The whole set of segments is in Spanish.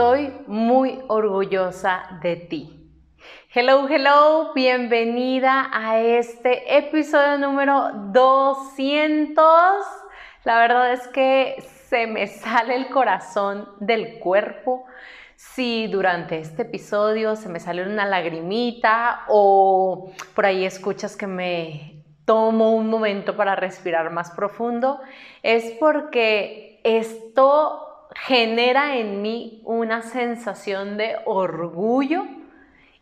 Estoy muy orgullosa de ti. Hello, hello, bienvenida a este episodio número 200. La verdad es que se me sale el corazón del cuerpo si durante este episodio se me sale una lagrimita o por ahí escuchas que me tomo un momento para respirar más profundo, es porque esto genera en mí una sensación de orgullo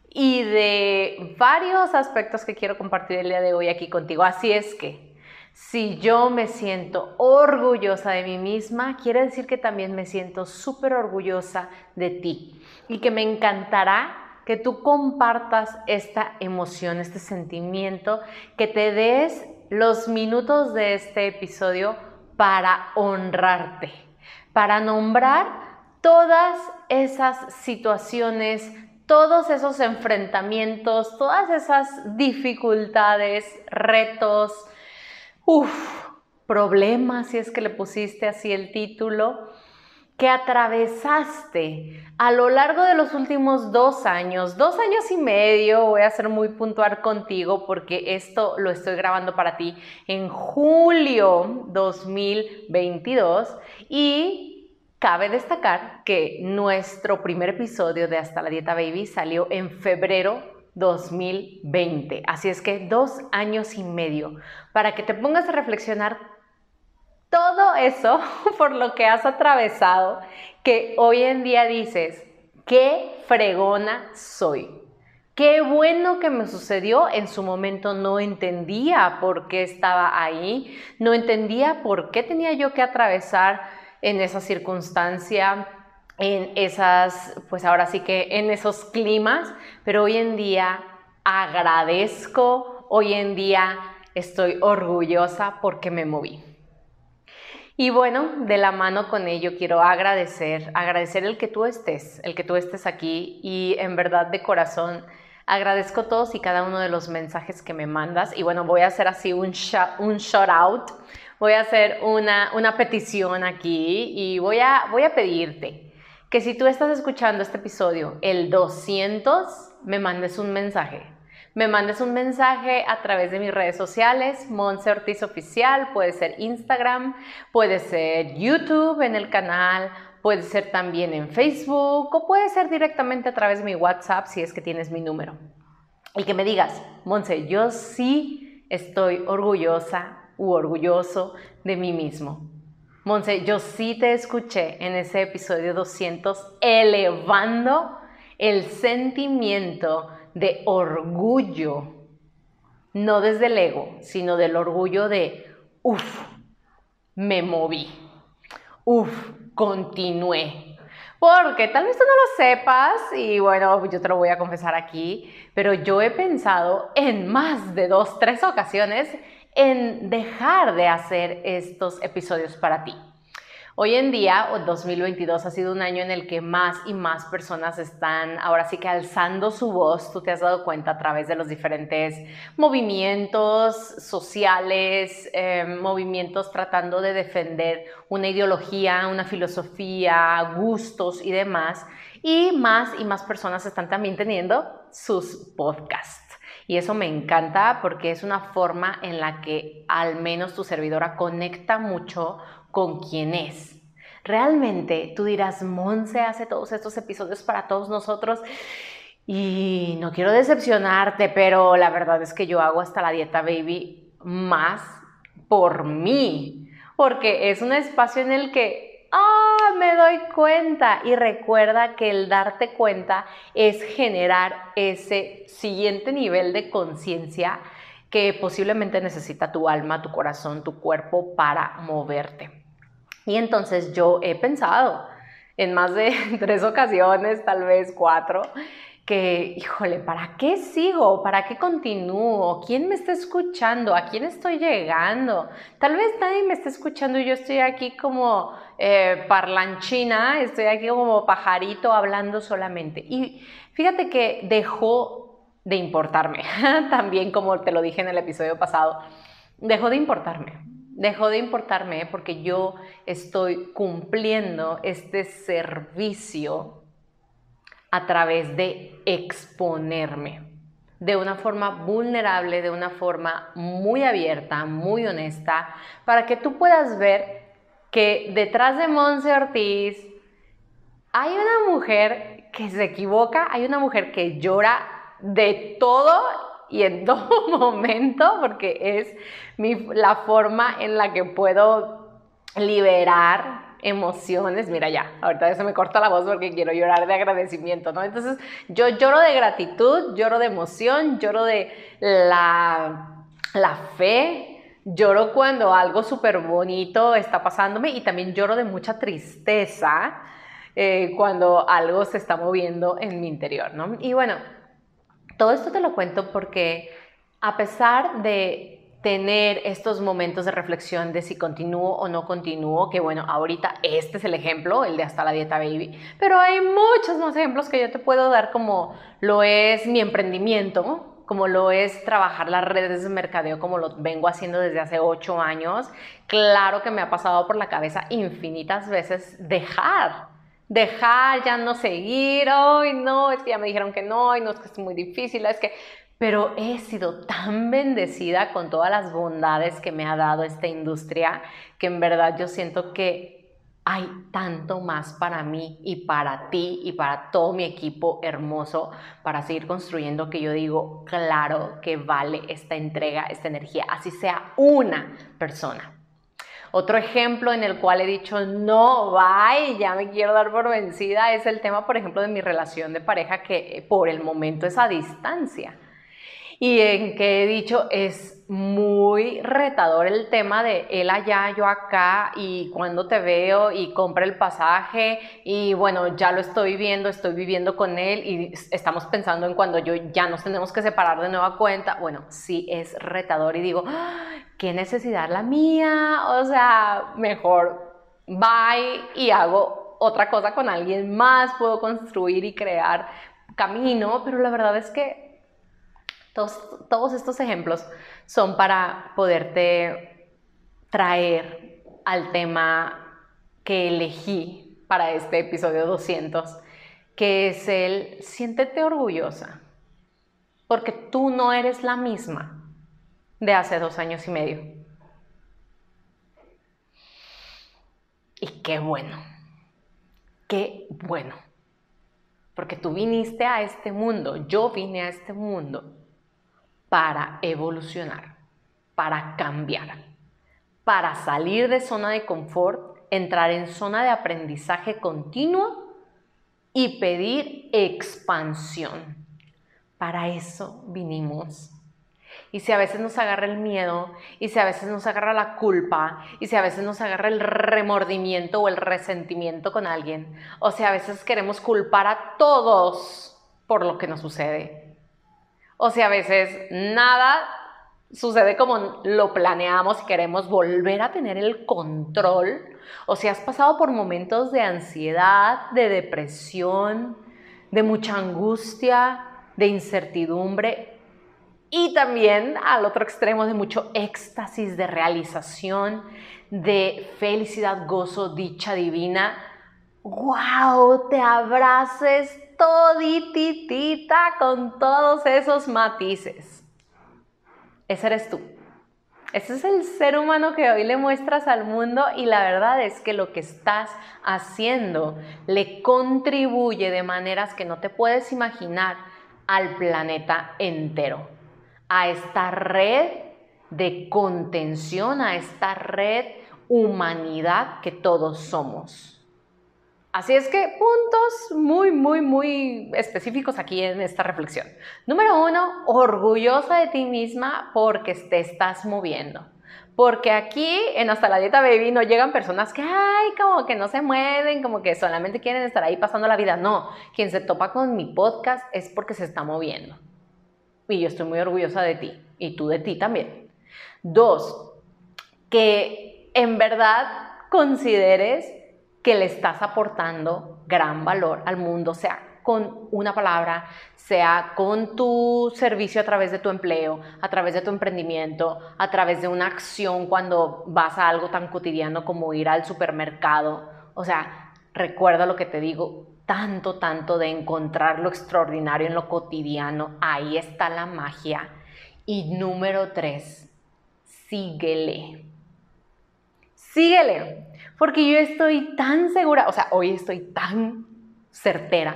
y de varios aspectos que quiero compartir el día de hoy aquí contigo. Así es que si yo me siento orgullosa de mí misma, quiere decir que también me siento súper orgullosa de ti y que me encantará que tú compartas esta emoción, este sentimiento, que te des los minutos de este episodio para honrarte, para nombrar todas esas situaciones, todos esos enfrentamientos, todas esas dificultades, retos, problemas, si es que le pusiste así el título, que atravesaste a lo largo de los últimos dos años, dos años y medio, voy a ser muy puntual contigo porque esto lo estoy grabando para ti en julio 2022 y Cabe destacar que nuestro primer episodio de Hasta la Dieta Baby salió en febrero 2020. Así es que dos años y medio. Para que te pongas a reflexionar eso por lo que has atravesado, que hoy en día dices, qué fregona soy. Qué bueno que me sucedió. En su momento no entendía por qué estaba ahí, no entendía por qué tenía yo que atravesar en esa circunstancia, en esas, pues ahora sí que en esos climas, pero hoy en día agradezco, hoy en día estoy orgullosa porque me moví. Y bueno, de la mano con ello quiero agradecer, agradecer el que tú estés, el que tú estés aquí y en verdad de corazón agradezco todos y cada uno de los mensajes que me mandas y bueno, voy a hacer así un, un shout out voy a hacer una, petición aquí y voy a, voy a pedirte que si tú estás escuchando este episodio, el 200, me mandes un mensaje. Me mandes un mensaje a través de mis redes sociales, Monse Ortiz Oficial, puede ser Instagram, puede ser YouTube en el canal, puede ser también en Facebook o puede ser directamente a través de mi WhatsApp si es que tienes mi número. Y que me digas, Monse, yo sí estoy orgullosa u orgulloso de mí mismo. Monse, yo sí te escuché en ese episodio 200 elevando el sentimiento de orgullo, no desde el ego, sino del orgullo de, uff, me moví, uff, continué. Porque tal vez tú no lo sepas y bueno, yo te lo voy a confesar aquí, pero yo he pensado en más de dos, tres ocasiones en dejar de hacer estos episodios para ti. Hoy en día, 2022 ha sido un año en el que más y más personas están ahora sí que alzando su voz, tú te has dado cuenta a través de los diferentes movimientos sociales, em, movimientos tratando de defender una ideología, una filosofía, gustos y demás. Y más y más personas están también teniendo sus podcasts. Y eso me encanta porque es una forma en la que al menos tu servidora conecta mucho con quien es. Realmente tú dirás, Monse hace todos estos episodios para todos nosotros y no quiero decepcionarte, pero la verdad es que yo hago hasta la dieta baby más por mí, porque es un espacio en el que ¡ah! Me doy cuenta. Y recuerda que el darte cuenta es generar ese siguiente nivel de conciencia que posiblemente necesita tu alma, tu corazón, tu cuerpo para moverte. Y entonces yo he pensado en más de tres ocasiones, tal vez cuatro, que, híjole, ¿para qué sigo? ¿Para qué continúo? ¿Quién me está escuchando? ¿A quién estoy llegando? Tal vez nadie me está escuchando y yo estoy aquí como eh, parlanchina, estoy aquí como pajarito hablando solamente. Y fíjate que dejó de importarme, también como te lo dije en el episodio pasado, dejó de importarme. Dejó de importarme porque yo estoy cumpliendo este servicio a través de exponerme de una forma vulnerable, de una forma muy abierta, muy honesta, para que tú puedas ver que detrás de Monse Ortiz hay una mujer que se equivoca, hay una mujer que llora de todo y en todo momento, porque es la forma en la que puedo liberar emociones, mira ya, ahorita se me corta la voz porque quiero llorar de agradecimiento, ¿no? Entonces yo lloro de gratitud, lloro de emoción, lloro de la, la fe, lloro cuando algo súper bonito está pasándome y también lloro de mucha tristeza eh, cuando algo se está moviendo en mi interior, ¿no? Y bueno, todo esto te lo cuento porque a pesar de tener estos momentos de reflexión de si continúo o no continúo, que bueno, ahorita este es el ejemplo, el de hasta la dieta baby, pero hay muchos más ejemplos que yo te puedo dar como lo es mi emprendimiento, como lo es trabajar las redes de mercadeo, como lo vengo haciendo desde hace ocho años. Claro que me ha pasado por la cabeza infinitas veces dejar dejar, ya no seguir, hoy no, es que ya me dijeron que no, y no es que es muy difícil, es que pero he sido tan bendecida con todas las bondades que me ha dado esta industria que en verdad yo siento que hay tanto más para mí y para ti y para todo mi equipo hermoso para seguir construyendo que yo digo, claro que vale esta entrega, esta energía, así sea una persona. Otro ejemplo en el cual he dicho, no, bye, ya me quiero dar por vencida, es el tema, por ejemplo, de mi relación de pareja que por el momento es a distancia y en que he dicho es muy retador el tema de él allá, yo acá y cuando te veo y compra el pasaje y bueno, ya lo estoy viendo, estoy viviendo con él y estamos pensando en cuando yo ya nos tenemos que separar de nueva cuenta. Bueno, sí es retador y digo, ¿qué necesidad la mía? O sea, mejor bye y hago otra cosa con alguien más, puedo construir y crear camino, pero la verdad es que todos, estos ejemplos son para poderte traer al tema que elegí para este episodio 200, que es el siéntete orgullosa, porque tú no eres la misma de hace dos años y medio. Y qué bueno, qué bueno, porque tú viniste a este mundo, yo vine a este mundo para evolucionar, para cambiar, para salir de zona de confort, entrar en zona de aprendizaje continuo y pedir expansión. Para eso vinimos. Y si a veces nos agarra el miedo, y si a veces nos agarra la culpa, y si a veces nos agarra el remordimiento o el resentimiento con alguien, o si a veces queremos culpar a todos por lo que nos sucede, o si a veces nada sucede como lo planeamos y queremos volver a tener el control. O si has pasado por momentos de ansiedad, de depresión, de mucha angustia, de incertidumbre y también al otro extremo de mucho éxtasis, de realización, de felicidad, gozo, dicha divina. ¡Wow! Te abraces todititita con todos esos matices. Ese eres tú. Ese es el ser humano que hoy le muestras al mundo y la verdad es que lo que estás haciendo le contribuye de maneras que no te puedes imaginar al planeta entero, a esta red de contención, a esta red humanidad que todos somos. Así es que puntos muy, muy, muy específicos aquí en esta reflexión. Número uno, orgullosa de ti misma porque te estás moviendo, Porque aquí en Hasta la Dieta Baby no llegan personas que, ay, como que no se mueven, como que solamente quieren estar ahí pasando la vida. No, quien se topa con mi podcast es porque se está moviendo. Y yo estoy muy orgullosa de ti y tú de ti también. Dos, que en verdad consideres que le estás aportando gran valor al mundo, sea, con una palabra, sea con tu servicio a través de tu empleo, a través de tu emprendimiento, a través de una acción cuando vas a algo tan cotidiano como ir al supermercado. O sea, recuerda lo que te digo, tanto, tanto de encontrar lo extraordinario en lo cotidiano. Ahí está la magia. Y número tres, síguele. Síguele. Porque yo estoy tan segura, o sea, hoy estoy tan certera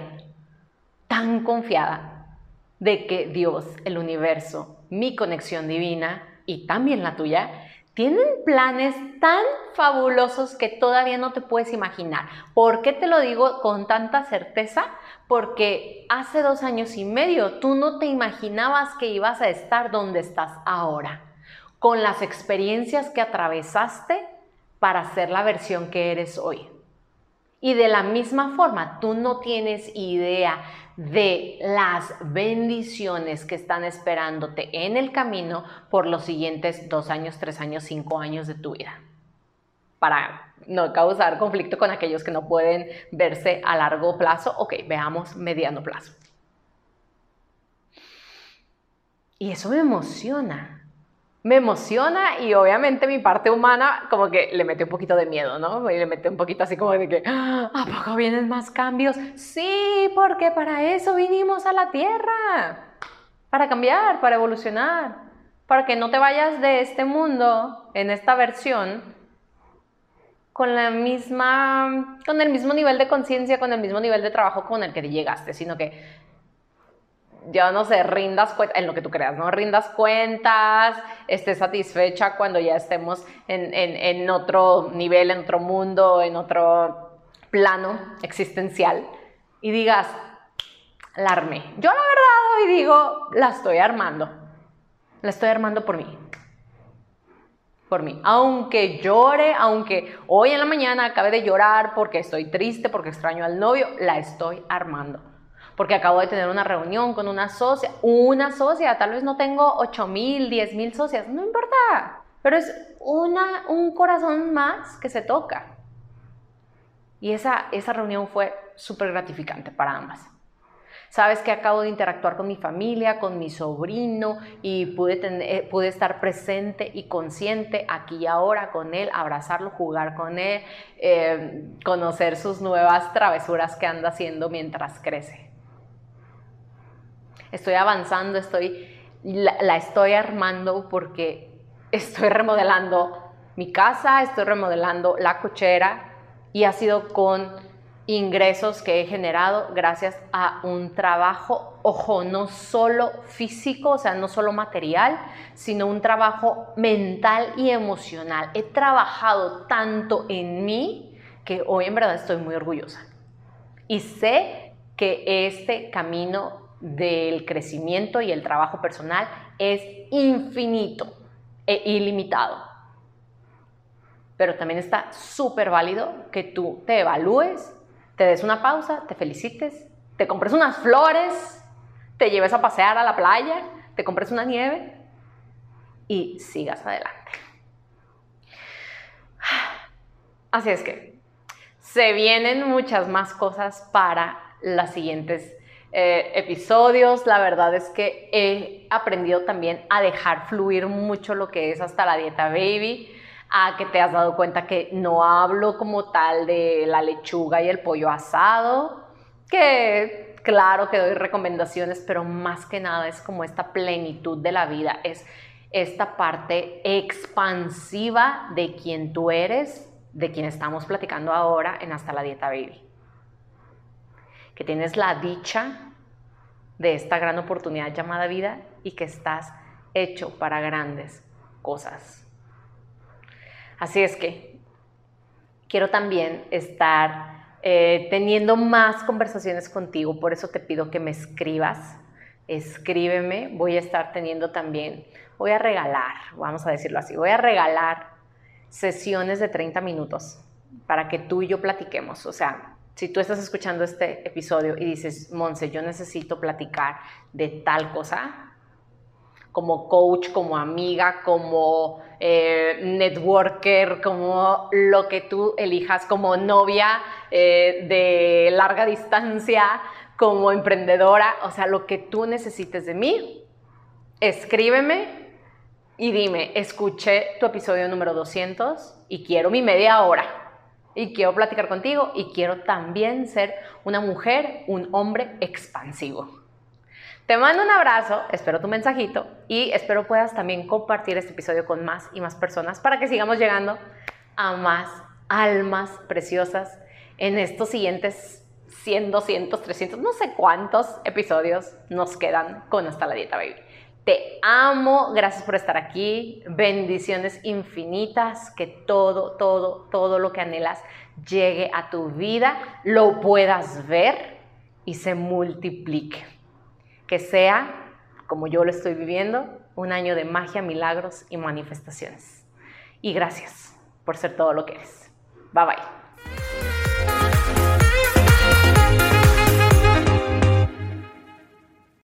tan confiada de que Dios, el universo, mi conexión divina y también la tuya, tienen planes tan fabulosos que todavía no te puedes imaginar. ¿Por qué te lo digo con tanta certeza? Porque hace dos años y medio tú no te imaginabas que ibas a estar donde estás ahora, con las experiencias que atravesaste para ser la versión que eres hoy. Y de la misma forma, tú no tienes idea de las bendiciones que están esperándote en el camino por los siguientes dos años, tres años, cinco años de tu vida. Para no causar conflicto con aquellos que no pueden verse a largo plazo, ok, veamos mediano plazo. Y eso me emociona, me emociona y obviamente mi parte humana como que le mete un poquito de miedo, ¿no? Y le mete un poquito así como de que, ah, ¿a poco vienen más cambios? Sí, porque para eso vinimos a la Tierra, para cambiar, para evolucionar, para que no te vayas de este mundo, en esta versión, con la misma, con el mismo nivel de conciencia, con el mismo nivel de trabajo con el que llegaste, sino que yo no sé, rindas cuentas, en lo que tú creas, ¿no? Rindas cuentas, estés satisfecha cuando ya estemos en, otro nivel, en otro mundo, en otro plano existencial y digas, la armé. Yo la verdad hoy digo, la estoy armando. La estoy armando por mí. Por mí. Aunque llore, aunque hoy en la mañana acabe de llorar porque estoy triste, porque extraño al novio, la estoy armando porque acabo de tener una reunión con una socia, una socia, tal vez no tengo 8 mil, 10 mil socias, no importa, pero es una, un corazón más que se toca. Y esa, esa reunión fue súper gratificante para ambas. Sabes que acabo de interactuar con mi familia, con mi sobrino y pude, eh, pude estar presente y consciente aquí y ahora con él, abrazarlo, jugar con él, eh, conocer sus nuevas travesuras que anda haciendo mientras crece estoy avanzando, estoy, la, estoy armando porque estoy remodelando mi casa, estoy remodelando la cochera y ha sido con ingresos que he generado gracias a un trabajo, ojo, no solo físico, o sea, no solo material, sino un trabajo mental y emocional. He trabajado tanto en mí que hoy en verdad estoy muy orgullosa. Y sé que este camino del crecimiento y el trabajo personal es infinito e ilimitado. Pero también está súper válido que tú te evalúes, te des una pausa, te felicites, te compres unas flores, te lleves a pasear a la playa, te compres una nieve y sigas adelante. Así es que se vienen muchas más cosas para las siguientes eh, episodios. La verdad es que he aprendido también a dejar fluir mucho lo que es hasta la dieta baby, a que te has dado cuenta que no hablo como tal de la lechuga y el pollo asado, que claro que doy recomendaciones, pero más que nada es como esta plenitud de la vida, es esta parte expansiva de quien tú eres, de quien estamos platicando ahora en Hasta la Dieta Baby que tienes la dicha de esta gran oportunidad llamada vida y que estás hecho para grandes cosas. Así es que quiero también estar eh, teniendo más conversaciones contigo, por eso te pido que me escribas escríbeme. Voy a estar teniendo también, voy a regalar, vamos a decirlo así, voy a regalar sesiones de 30 minutos para que tú y yo platiquemos. O sea, si tú estás escuchando este episodio y dices, Monse, yo necesito platicar de tal cosa, como coach, como amiga, como eh, networker, como lo que tú elijas, como novia eh, de larga distancia, como emprendedora, o sea, lo que tú necesites de mí, escríbeme y dime, escuché tu episodio número 200 y quiero mi media hora. Y quiero platicar contigo y quiero también ser una mujer, un hombre expansivo. Te mando un abrazo, espero tu mensajito y espero puedas también compartir este episodio con más y más personas para que sigamos llegando a más almas preciosas en estos siguientes 100, 200, 300, no sé cuántos episodios nos quedan con Hasta la Dieta Baby. Te amo, gracias por estar aquí, bendiciones infinitas, que todo, todo, todo lo que anhelas llegue a tu vida, lo puedas ver y se multiplique que sea, como yo lo estoy viviendo, un año de magia, milagros y manifestaciones. Y gracias por ser todo lo que eres. Bye bye.